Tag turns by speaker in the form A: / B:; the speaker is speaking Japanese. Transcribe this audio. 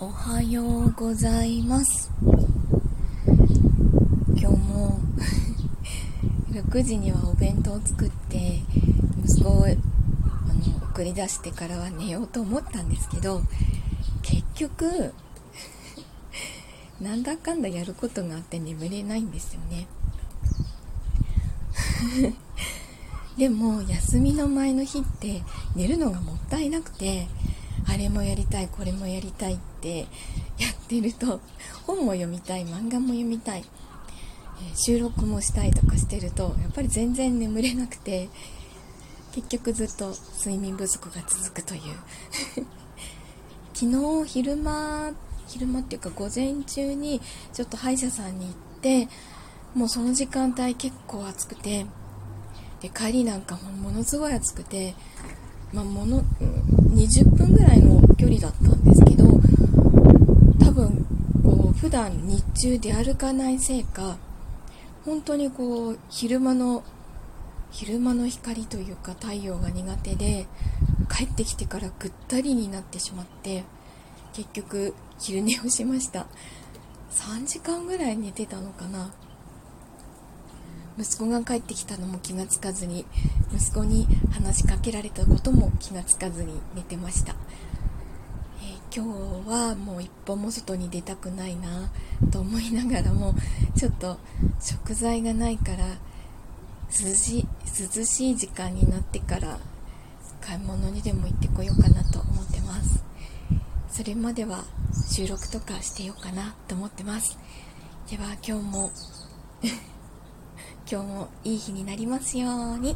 A: おはようございます。今日も 6時にはお弁当を作って息子をあの送り出してからは寝ようと思ったんですけど結局 なんだかんだやることがあって眠れないんですよね。でも休みの前の日って寝るのがもったいなくてあれもやりたいこれもやりたいってやってると本も読みたい漫画も読みたい、収録もしたいとかしてるとやっぱり全然眠れなくて結局ずっと睡眠不足が続くという。昨日昼間昼間っていうか午前中にちょっと歯医者さんに行ってもうその時間帯結構暑くてで帰りなんかもものすごい暑くて、まあ、もの20分ぐらいの距離だったんですけど多分こう普段日中出歩かないせいか本当にこう昼間の昼間の光というか太陽が苦手で帰ってきてからぐったりになってしまって結局昼寝をしました。3時間ぐらい寝てたのかな。息子が帰ってきたのも気がつかずに息子に話しかけられたことも気がつかずに寝てました、えー、今日はもう一歩も外に出たくないなと思いながらもちょっと食材がないから涼し涼しい時間になってから買い物にでも行ってこようかなと思ってます。それまでは収録とかしてようかなと思ってます。では今日も今日もいい日になりますように。